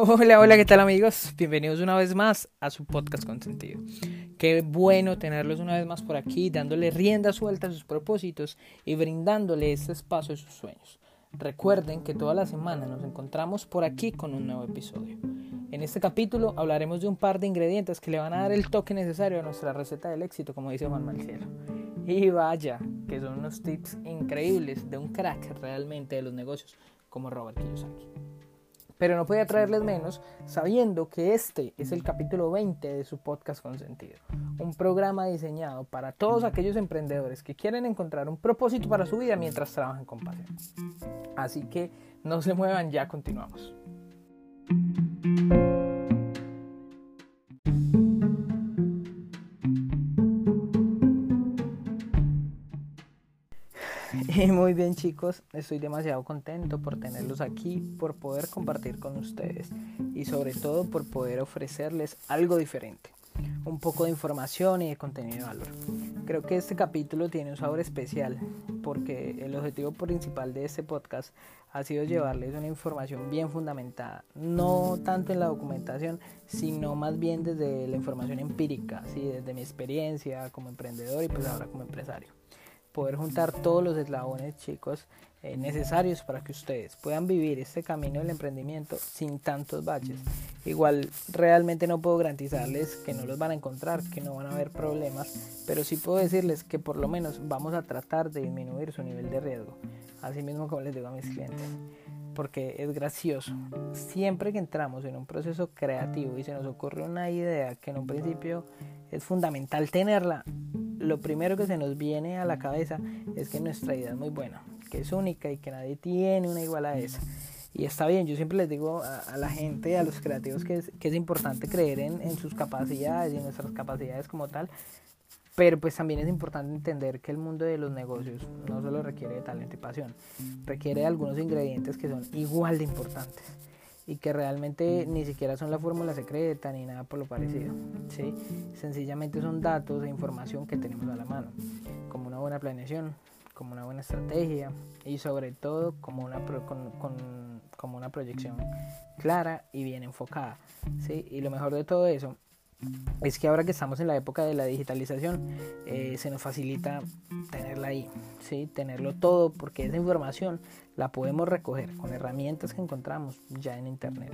Hola, hola, ¿qué tal amigos? Bienvenidos una vez más a su podcast Consentido. Qué bueno tenerlos una vez más por aquí, dándole rienda suelta a sus propósitos y brindándole este espacio a sus sueños. Recuerden que toda la semana nos encontramos por aquí con un nuevo episodio. En este capítulo hablaremos de un par de ingredientes que le van a dar el toque necesario a nuestra receta del éxito, como dice Juan Marcielo. Y vaya, que son unos tips increíbles de un crack realmente de los negocios como Robert Kiyosaki pero no podía traerles menos sabiendo que este es el capítulo 20 de su podcast Consentido, un programa diseñado para todos aquellos emprendedores que quieren encontrar un propósito para su vida mientras trabajan con pasión. Así que no se muevan, ya continuamos. muy bien chicos, estoy demasiado contento por tenerlos aquí, por poder compartir con ustedes y sobre todo por poder ofrecerles algo diferente, un poco de información y de contenido de valor. Creo que este capítulo tiene un sabor especial porque el objetivo principal de este podcast ha sido llevarles una información bien fundamentada, no tanto en la documentación, sino más bien desde la información empírica, ¿sí? desde mi experiencia como emprendedor y pues ahora como empresario poder juntar todos los eslabones, chicos, eh, necesarios para que ustedes puedan vivir este camino del emprendimiento sin tantos baches. Igual realmente no puedo garantizarles que no los van a encontrar, que no van a haber problemas, pero sí puedo decirles que por lo menos vamos a tratar de disminuir su nivel de riesgo. Así mismo como les digo a mis clientes porque es gracioso. Siempre que entramos en un proceso creativo y se nos ocurre una idea que en un principio es fundamental tenerla, lo primero que se nos viene a la cabeza es que nuestra idea es muy buena, que es única y que nadie tiene una igual a esa. Y está bien, yo siempre les digo a, la gente, a los creativos, que es, importante creer en, en, sus capacidades y en nuestras capacidades como tal, pero pues también es importante entender que el mundo de los negocios no solo requiere de talento y pasión, requiere de algunos ingredientes que son igual de importantes y que realmente ni siquiera son la fórmula secreta ni nada por lo parecido. ¿sí? Sencillamente son datos e información que tenemos a la mano, como una buena planeación, como una buena estrategia y sobre todo como una, con, como una proyección clara y bien enfocada. ¿sí? Y lo mejor de todo eso es que ahora que estamos en la época de la digitalización, eh, se nos facilita tenerla ahí, ¿sí? tenerlo todo, porque esa información la podemos recoger con herramientas que encontramos ya en Internet.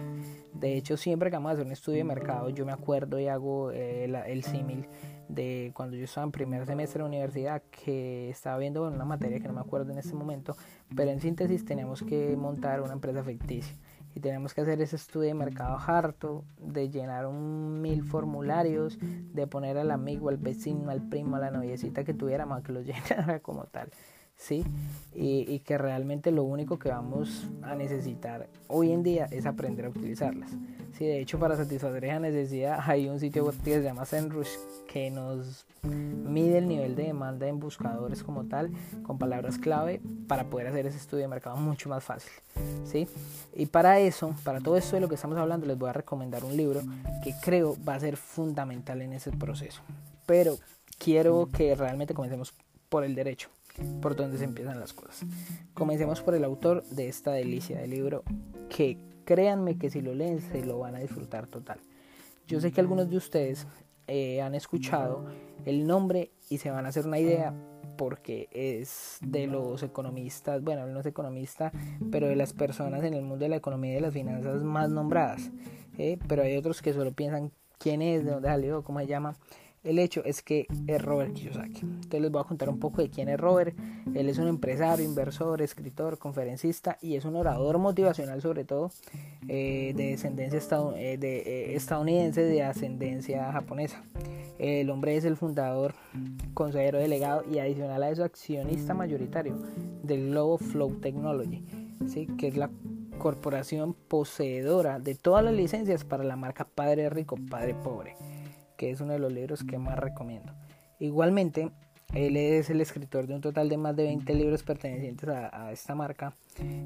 De hecho, siempre que vamos a hacer un estudio de mercado, yo me acuerdo y hago eh, el símil de cuando yo estaba en primer semestre de universidad, que estaba viendo una materia que no me acuerdo en este momento, pero en síntesis teníamos que montar una empresa ficticia y tenemos que hacer ese estudio de mercado harto, de llenar un mil formularios, de poner al amigo, al vecino, al primo, a la noviecita que tuviéramos que lo llenara como tal. ¿Sí? Y, que realmente lo único que vamos a necesitar hoy en día es aprender a utilizarlas. Sí, de hecho, para satisfacer esa necesidad hay un sitio web que se llama Zenrush que nos mide el nivel de demanda en buscadores como tal, con palabras clave, para poder hacer ese estudio de mercado mucho más fácil. ¿sí? Y para eso, para todo esto de lo que estamos hablando, les voy a recomendar un libro que creo va a ser fundamental en ese proceso. Pero quiero que realmente comencemos por el derecho, por donde se empiezan las cosas. Comencemos por el autor de esta delicia de libro que créanme que si lo leen se lo van a disfrutar total. Yo sé que algunos de ustedes eh, han escuchado el nombre y se van a hacer una idea porque es de los economistas, bueno, no es economista, pero de las personas en el mundo de la economía y de las finanzas más nombradas. ¿eh? Pero hay otros que solo piensan quién es, de dónde salió, cómo se llama. El hecho es que es Robert Kiyosaki. Entonces les voy a contar un poco de quién es Robert. Él es un empresario, inversor, escritor, conferencista y es un orador motivacional sobre todo eh, de descendencia eh, de, eh, estadounidense de ascendencia japonesa. El hombre es el fundador, consejero delegado y adicional a eso accionista mayoritario del Globo Flow Technology, ¿sí? que es la corporación poseedora de todas las licencias para la marca Padre Rico, Padre Pobre que es uno de los libros que más recomiendo. Igualmente, él es el escritor de un total de más de 20 libros pertenecientes a, esta marca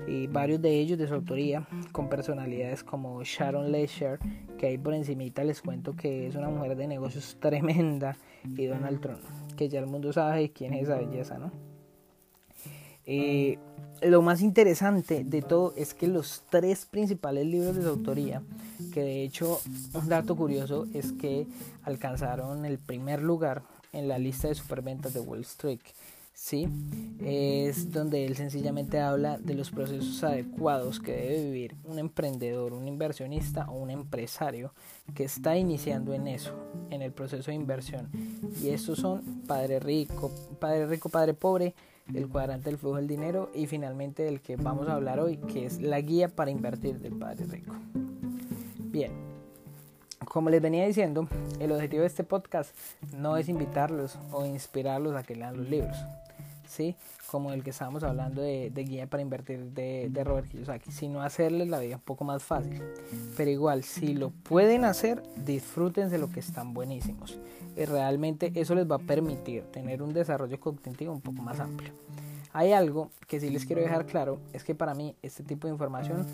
y varios de ellos de su autoría con personalidades como Sharon Leisure, que ahí por encimita les cuento que es una mujer de negocios tremenda, y Donald Trump, que ya el mundo sabe quién es esa belleza, ¿no? Lo más interesante de todo es que los tres principales libros de su autoría que de hecho un dato curioso es que alcanzaron el primer lugar en la lista de superventas de Wall Street. ¿sí? Es donde él sencillamente habla de los procesos adecuados que debe vivir un emprendedor, un inversionista o un empresario que está iniciando en eso, en el proceso de inversión. Y estos son Padre Rico, Padre Rico, Padre Pobre, el cuadrante del flujo del dinero y finalmente del que vamos a hablar hoy, que es la guía para invertir del Padre Rico. Bien, como les venía diciendo, el objetivo de este podcast no es invitarlos o inspirarlos a que lean los libros, ¿sí? como el que estábamos hablando de, guía para invertir de, de, Robert Kiyosaki, sino hacerles la vida un poco más fácil. Pero igual, si lo pueden hacer, disfruten de lo que están buenísimos. Y realmente eso les va a permitir tener un desarrollo cognitivo un poco más amplio. Hay algo que sí les quiero dejar claro, es que para mí este tipo de información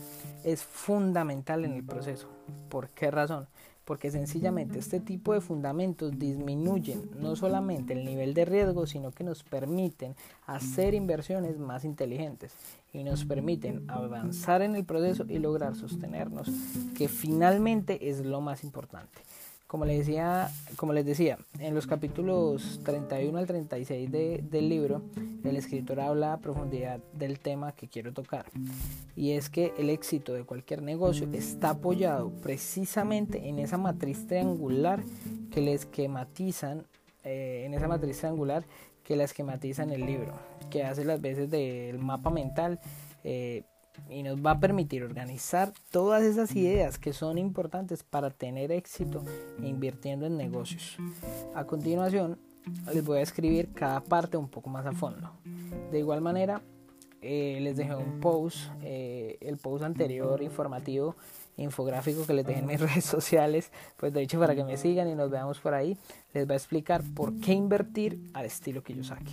es fundamental en el proceso. ¿Por qué razón? Porque sencillamente este tipo de fundamentos disminuyen no solamente el nivel de riesgo, sino que nos permiten hacer inversiones más inteligentes y nos permiten avanzar en el proceso y lograr sostenernos, que finalmente es lo más importante. Como les decía, como les decía en los capítulos 31 al 36 del libro, el escritor habla a profundidad del tema que quiero tocar. Y es que el éxito de cualquier negocio está apoyado precisamente en esa matriz triangular que le esquematizan, eh, en esa matriz triangular que la esquematiza en el libro, que hace las veces del mapa mental. Eh, y nos va a permitir organizar todas esas ideas que son importantes para tener éxito invirtiendo en negocios. A continuación, les voy a escribir cada parte un poco más a fondo. De igual manera, eh, les dejé un post, eh, el post anterior informativo, infográfico que les dejé en mis redes sociales, pues de hecho para que me sigan y nos veamos por ahí, les va a explicar por qué invertir al estilo que yo saque.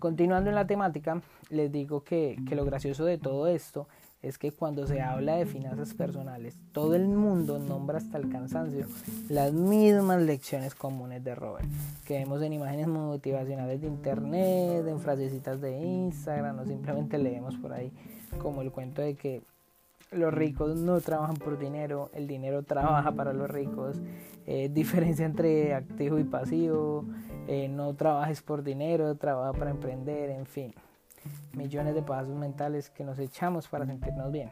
Continuando en la temática, les digo que, lo gracioso de todo esto es que cuando se habla de finanzas personales, todo el mundo nombra hasta el cansancio las mismas lecciones comunes de Robert, que vemos en imágenes motivacionales de internet, en frasecitas de Instagram, o simplemente leemos por ahí como el cuento de que los ricos no trabajan por dinero, el dinero trabaja para los ricos, eh, diferencia entre activo y pasivo, eh, no trabajes por dinero, trabaja para emprender, en fin, millones de pasos mentales que nos echamos para sentirnos bien.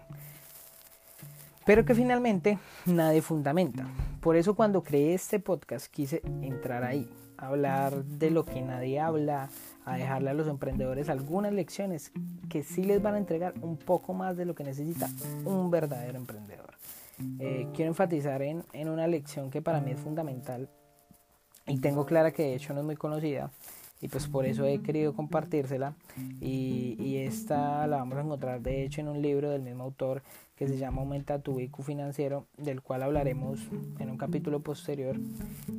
Pero que finalmente nadie fundamenta. Por eso cuando creé este podcast quise entrar ahí, hablar de lo que nadie habla, a dejarle a los emprendedores algunas lecciones que sí les van a entregar un poco más de lo que necesita un verdadero emprendedor. Eh, quiero enfatizar en, en una lección que para mí es fundamental y tengo clara que de hecho no es muy conocida y pues por eso he querido compartírsela. Y, y, esta la vamos a encontrar de hecho en un libro del mismo autor que se llama Aumenta tu IQ financiero del cual hablaremos en un capítulo posterior.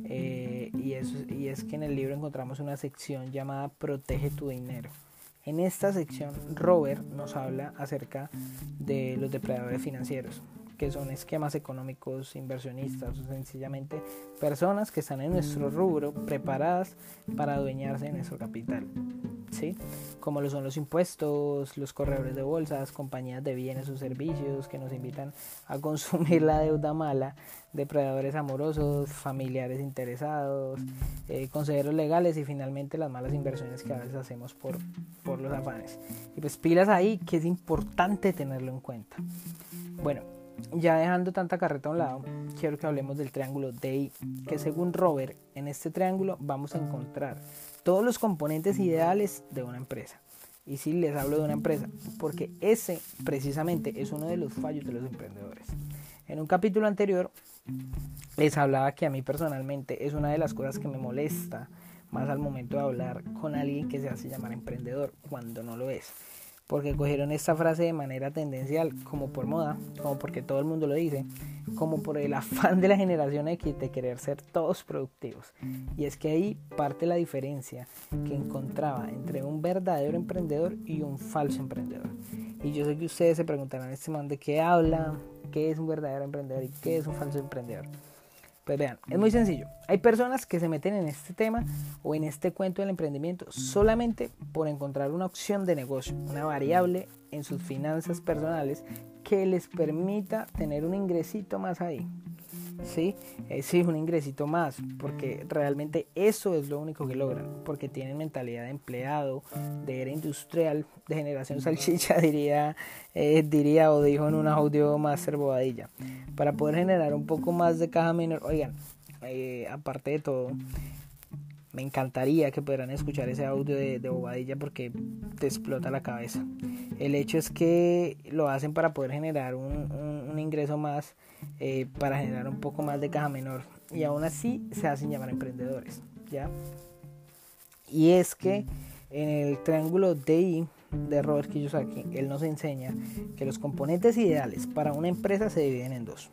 Eh, y, es, y es que en el libro encontramos una sección llamada Protege tu dinero. En esta sección Robert nos habla acerca de los depredadores financieros que son esquemas económicos inversionistas o sencillamente personas que están en nuestro rubro preparadas para adueñarse de nuestro capital. ¿sí? Como lo son los impuestos, los corredores de bolsas, compañías de bienes o servicios que nos invitan a consumir la deuda mala, depredadores amorosos, familiares interesados, eh, consejeros legales y finalmente las malas inversiones que a veces hacemos por, por los afanes. Y pues pilas ahí que es importante tenerlo en cuenta. Bueno, ya dejando tanta carreta a un lado, quiero que hablemos del triángulo DI, que según Robert, en este triángulo vamos a encontrar todos los componentes ideales de una empresa. Y sí les hablo de una empresa, porque ese precisamente es uno de los fallos de los emprendedores. En un capítulo anterior les hablaba que a mí personalmente es una de las cosas que me molesta más al momento de hablar con alguien que se hace llamar emprendedor cuando no lo es porque cogieron esta frase de manera tendencial, como por moda, como porque todo el mundo lo dice, como por el afán de la generación X de querer ser todos productivos. Y es que ahí parte la diferencia que encontraba entre un verdadero emprendedor y un falso emprendedor. Y yo sé que ustedes se preguntarán, este man de qué habla, qué es un verdadero emprendedor y qué es un falso emprendedor. Pues vean, es muy sencillo. Hay personas que se meten en este tema o en este cuento del emprendimiento solamente por encontrar una opción de negocio, una variable en sus finanzas personales que les permita tener un ingresito más ahí. ¿Sí? Eh, sí, un ingresito más, porque realmente eso es lo único que logran, porque tienen mentalidad de empleado, de era industrial, de generación salchicha, diría, eh, diría o dijo en un audio Master Bobadilla, para poder generar un poco más de caja menor. Oigan, eh, aparte de todo, me encantaría que pudieran escuchar ese audio de, Bobadilla porque te explota la cabeza. El hecho es que lo hacen para poder generar un, ingreso más eh, para generar un poco más de caja menor. Y aún así se hacen llamar emprendedores. ¿ya? Y es que en el triángulo DI de Robert Kiyosaki, él nos enseña que los componentes ideales para una empresa se dividen en dos.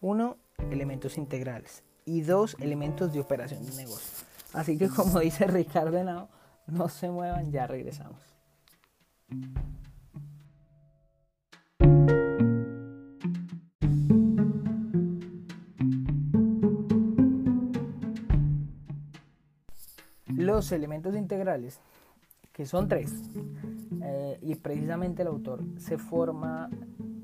Uno, elementos integrales y dos, elementos de operación de negocio. Así que como dice Ricardo Henao, no se muevan, ya regresamos. los elementos integrales, que son tres, eh, y precisamente el autor se forma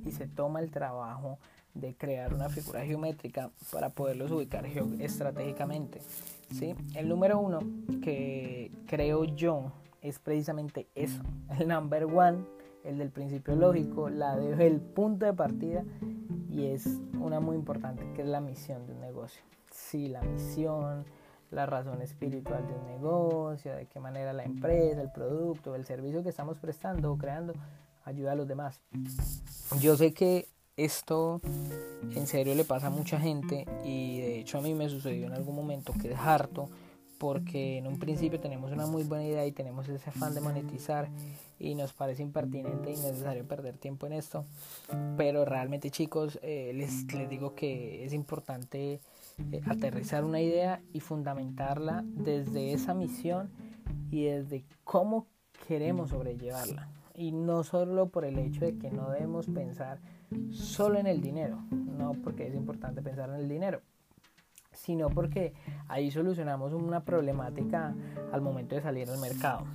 y se toma el trabajo de crear una figura geométrica para poderlos ubicar estratégicamente. ¿Sí? El número uno que creo yo es precisamente eso, el number one, el del principio lógico, la del punto de partida y es una muy importante que es la misión de un negocio. Sí, la misión, la razón espiritual de un negocio, de qué manera la empresa, el producto, el servicio que estamos prestando o creando ayuda a los demás. Yo sé que esto en serio le pasa a mucha gente y de hecho a mí me sucedió en algún momento que es harto porque en un principio tenemos una muy buena idea y tenemos ese afán de monetizar y nos parece impertinente e innecesario perder tiempo en esto. Pero realmente chicos, eh, les, les digo que es importante eh, aterrizar una idea y fundamentarla desde esa misión y desde cómo queremos sobrellevarla. Y no solo por el hecho de que no debemos pensar solo en el dinero, no porque es importante pensar en el dinero, sino porque ahí solucionamos una problemática al momento de salir al mercado.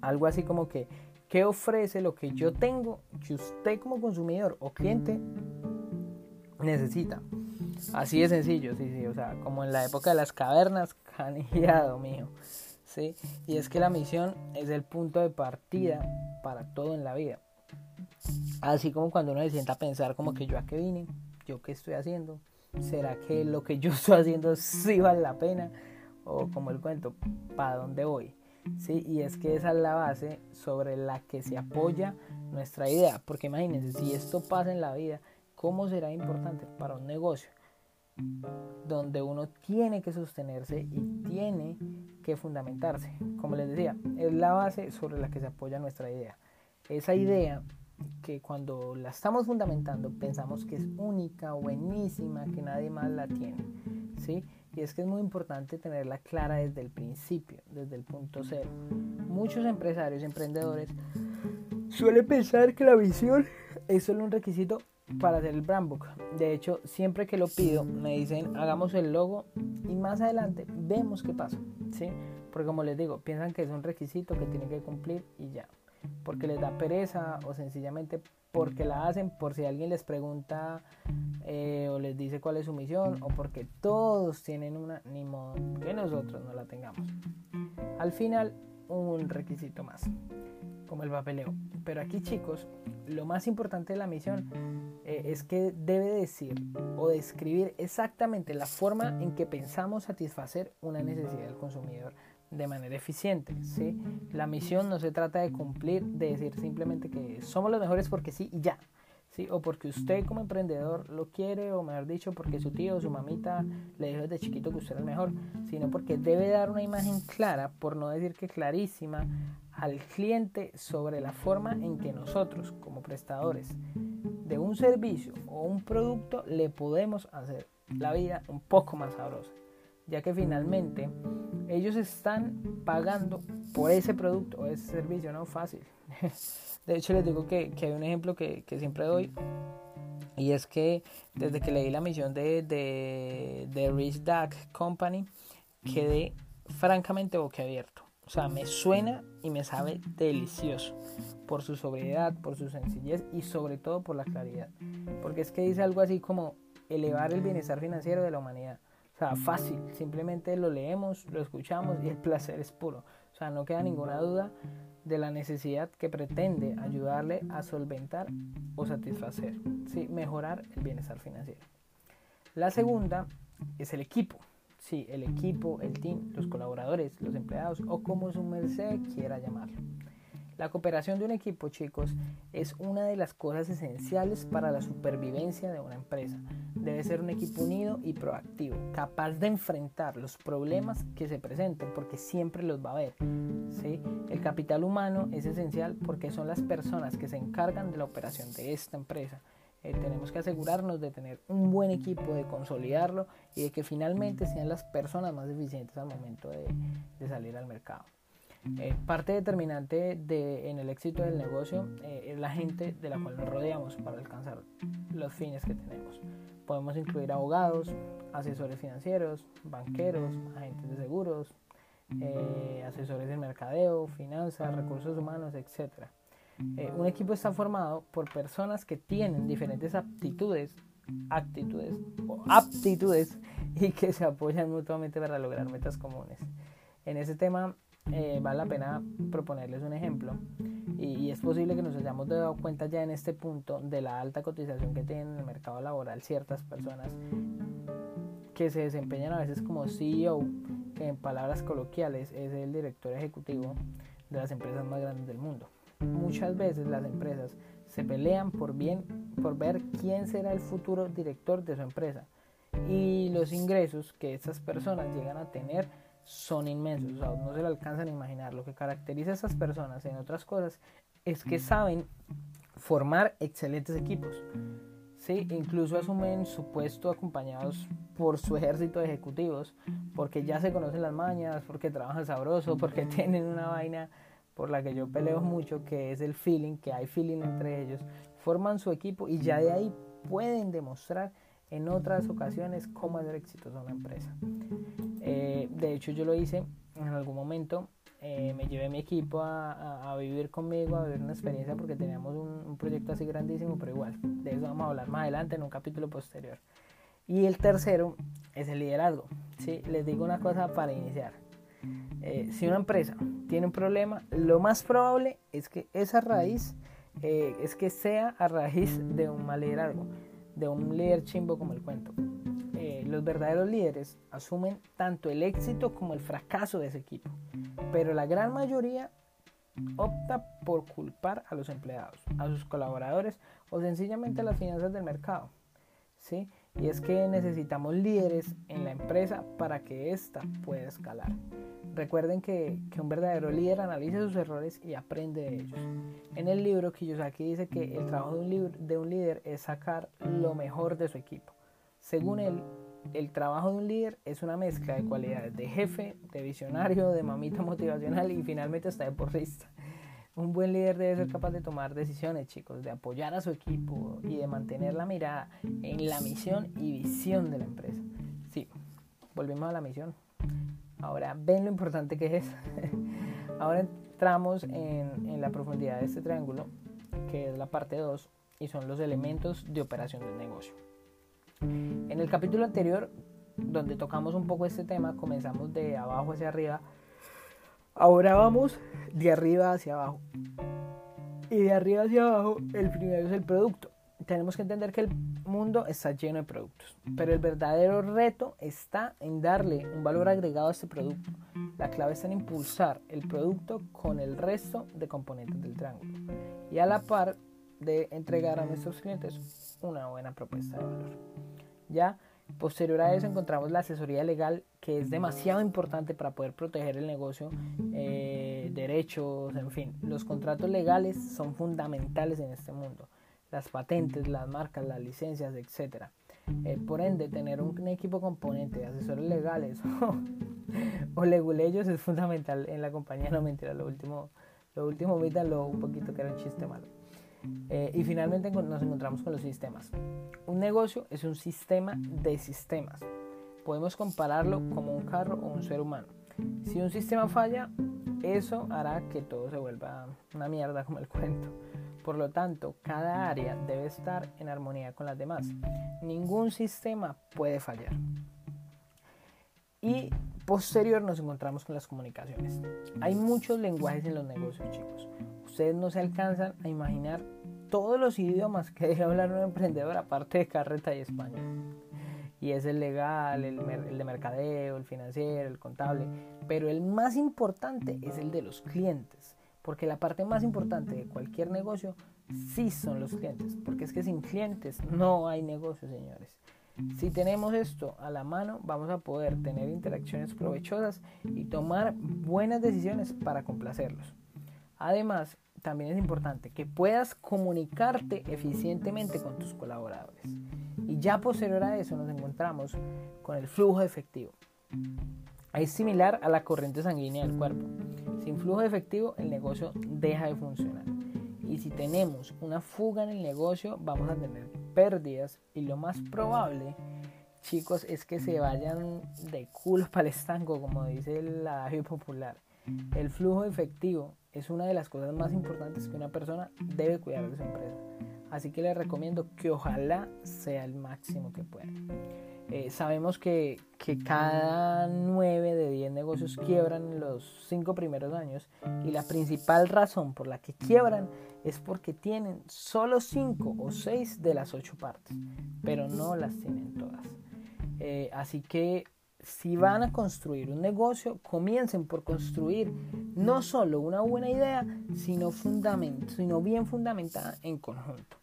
Algo así como que, ¿qué ofrece lo que yo tengo que usted como consumidor o cliente necesita? Así de sencillo, sí, sí, o sea, como en la época de las cavernas, canillado mío, ¿sí? Y es que la misión es el punto de partida para todo en la vida. Así como cuando uno se sienta a pensar como que yo a qué vine, yo qué estoy haciendo, ¿será que lo que yo estoy haciendo sí vale la pena? O como el cuento, ¿para dónde voy? ¿Sí? Y es que esa es la base sobre la que se apoya nuestra idea, porque imagínense, si esto pasa en la vida, ¿cómo será importante para un negocio? donde uno tiene que sostenerse y tiene que fundamentarse. Como les decía, es la base sobre la que se apoya nuestra idea. Esa idea que cuando la estamos fundamentando pensamos que es única, buenísima, que nadie más la tiene. ¿sí? Y es que es muy importante tenerla clara desde el principio, desde el punto cero. Muchos empresarios emprendedores suelen pensar que la visión es solo un requisito para hacer el brand book. De hecho, siempre que lo pido, me dicen hagamos el logo y más adelante vemos qué pasa. ¿sí? Porque como les digo, piensan que es un requisito que tienen que cumplir y ya. Porque les da pereza o sencillamente porque la hacen por si alguien les pregunta eh, o les dice cuál es su misión o porque todos tienen una, ni modo que nosotros no la tengamos. Al final, un requisito más como el papeleo. Pero aquí chicos, lo más importante de la misión eh, es que debe decir o describir exactamente la forma en que pensamos satisfacer una necesidad del consumidor de manera eficiente. ¿sí? La misión no se trata de cumplir, de decir simplemente que somos los mejores porque sí y ya. ¿sí? O porque usted como emprendedor lo quiere, o mejor dicho, porque su tío o su mamita le dijo desde chiquito que usted era el mejor, sino porque debe dar una imagen clara, por no decir que clarísima, al cliente sobre la forma en que nosotros, como prestadores de un servicio o un producto, le podemos hacer la vida un poco más sabrosa, ya que finalmente ellos están pagando por ese producto o ese servicio, no fácil. De hecho, les digo que, hay un ejemplo que, siempre doy Y es que desde que leí la misión de, de, de Rich Dad Company, quedé francamente boquiabierto. O sea, me suena y me sabe delicioso por su sobriedad, por su sencillez y sobre todo por la claridad. Porque es que dice algo así como elevar el bienestar financiero de la humanidad. Sea, fácil, simplemente lo leemos, lo escuchamos y el placer es puro. O sea, no queda ninguna duda de la necesidad que pretende ayudarle a solventar o satisfacer, ¿sí? mejorar el bienestar financiero. La segunda es el equipo. Sí, el equipo, el team, los colaboradores, los empleados o como su merced quiera llamarlo. La cooperación de un equipo, chicos, es una de las cosas esenciales para la supervivencia de una empresa. Debe ser un equipo unido y proactivo, capaz de enfrentar los problemas que se presenten, porque siempre los va a haber. ¿sí? El capital humano es esencial porque son las personas que se encargan de la operación de esta empresa eh, tenemos que asegurarnos de tener un buen equipo, de consolidarlo y de que finalmente sean las personas más eficientes al momento de, salir al mercado. Eh, parte determinante de, en el éxito del negocio eh, es la gente de la cual nos rodeamos para alcanzar los fines que tenemos. Podemos incluir abogados, asesores financieros, banqueros, agentes de seguros, asesores de mercadeo, finanzas, recursos humanos. Eh, un equipo está formado por personas que tienen diferentes aptitudes, actitudes aptitudes y que se apoyan mutuamente para lograr metas comunes. En ese tema eh, vale la pena proponerles un ejemplo y, es posible que nos hayamos dado cuenta ya en este punto de la alta cotización que tienen en el mercado laboral ciertas personas que se desempeñan a veces como CEO, que en palabras coloquiales es el director ejecutivo de las empresas más grandes del mundo. Muchas veces las empresas se pelean por, bien, por ver quién será el futuro director de su empresa. Y los ingresos que estas personas llegan a tener son inmensos. O sea, no se lo alcanzan a imaginar. Lo que caracteriza a estas personas en otras cosas es que saben formar excelentes equipos. ¿sí? Incluso asumen su puesto acompañados por su ejército de ejecutivos, porque ya se conocen las mañas, porque trabajan sabroso, porque tienen una vaina por la que yo peleo mucho, que es el feeling, que hay feeling entre ellos, forman su equipo y ya de ahí pueden demostrar en otras ocasiones cómo hacer exitosa una empresa. Eh, de hecho, yo lo hice en algún momento. Eh, me llevé mi equipo a, vivir conmigo, a vivir una experiencia porque teníamos un, proyecto así grandísimo, pero igual, de eso vamos a hablar más adelante en un capítulo posterior. Y el tercero es el liderazgo. ¿sí? Les digo una cosa para iniciar. Eh, si una empresa tiene un problema, lo más probable es que esa raíz eh, es que sea a raíz de un mal liderazgo, de un líder chimbo como el cuento. Eh, los verdaderos líderes asumen tanto el éxito como el fracaso de ese equipo, pero la gran mayoría opta por culpar a los empleados, a sus colaboradores o sencillamente a las finanzas del mercado. ¿sí? Y es que necesitamos líderes en la empresa para que ésta pueda escalar. Recuerden que, un verdadero líder analiza sus errores y aprende de ellos. En el libro Kiyosaki dice que el trabajo de un, de un líder es sacar lo mejor de su equipo. Según él, el trabajo de un líder es una mezcla de cualidades de jefe, de visionario, de mamita motivacional y finalmente hasta de porrista. Un buen líder debe ser capaz de tomar decisiones, chicos, de apoyar a su equipo y de mantener la mirada en la misión y visión de la empresa. Sí, volvemos a la misión. Ahora ven lo importante que es. Ahora entramos en, en, la profundidad de este triángulo, que es la parte 2, y son los elementos de operación del negocio. En el capítulo anterior, donde tocamos un poco este tema, comenzamos de abajo hacia arriba. Ahora vamos de arriba hacia abajo. Y de arriba hacia abajo, el primero es el producto tenemos que entender que el mundo está lleno de productos, pero el verdadero reto está en darle un valor agregado a este producto. La clave está en impulsar el producto con el resto de componentes del triángulo y a la par de entregar a nuestros clientes una buena propuesta de valor. Ya posterior a eso encontramos la asesoría legal que es demasiado importante para poder proteger el negocio, eh, derechos, en fin, los contratos legales son fundamentales en este mundo las patentes, las marcas, las licencias, etc. Eh, por ende, tener un, equipo componente de asesores legales o leguleyos es fundamental en la compañía. No mentira, lo último, lo último, lo un poquito que era un chiste malo. Eh, y finalmente nos encontramos con los sistemas. Un negocio es un sistema de sistemas. Podemos compararlo como un carro o un ser humano. Si un sistema falla, eso hará que todo se vuelva una mierda como el cuento. Por lo tanto, cada área debe estar en armonía con las demás. Ningún sistema puede fallar. Y posterior nos encontramos con las comunicaciones. Hay muchos lenguajes en los negocios, chicos. Ustedes no se alcanzan a imaginar todos los idiomas que debe hablar un emprendedor aparte de carreta y español. Y es el legal, el, el de mercadeo, el financiero, el contable. Pero el más importante es el de los clientes porque la parte más importante de cualquier negocio sí son los clientes. Porque es que sin clientes no hay negocio, señores. Si tenemos esto a la mano, vamos a poder tener interacciones provechosas y tomar buenas decisiones para complacerlos. Además, también es importante que puedas comunicarte eficientemente con tus colaboradores. Y ya posterior a eso nos encontramos con el flujo efectivo. Es similar a la corriente sanguínea del cuerpo. Sin flujo efectivo el negocio deja de funcionar. Y si tenemos una fuga en el negocio vamos a tener pérdidas y lo más probable, chicos, es que se vayan de culo para el estanco, como dice el adagio popular. El flujo efectivo es una de las cosas más importantes que una persona debe cuidar de su empresa. Así que les recomiendo que ojalá sea el máximo que pueda. Eh, sabemos que, que, cada 9 de 10 negocios quiebran en los 5 primeros años y la principal razón por la que quiebran es porque tienen solo 5 o 6 de las 8 partes, pero no las tienen todas. Eh, así que si van a construir un negocio, comiencen por construir no solo una buena idea, sino, sino bien fundamentada en conjunto.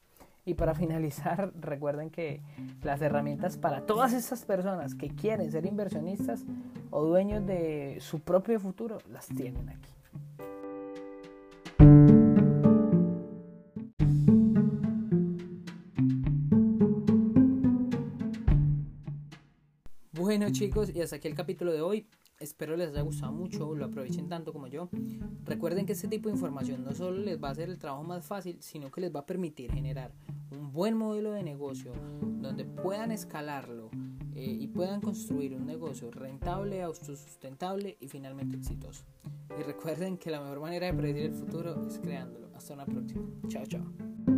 Y para finalizar, recuerden que las herramientas para todas esas personas que quieren ser inversionistas o dueños de su propio futuro las tienen aquí. Chicos, y hasta aquí el capítulo de hoy. Espero les haya gustado mucho, lo aprovechen tanto como yo. Recuerden que este tipo de información no solo les va a hacer el trabajo más fácil, sino que les va a permitir generar un buen modelo de negocio donde puedan escalarlo eh, y puedan construir un negocio rentable, autosustentable y finalmente exitoso. Y recuerden que la mejor manera de predecir el futuro es creándolo. Hasta una próxima. Chao, chao.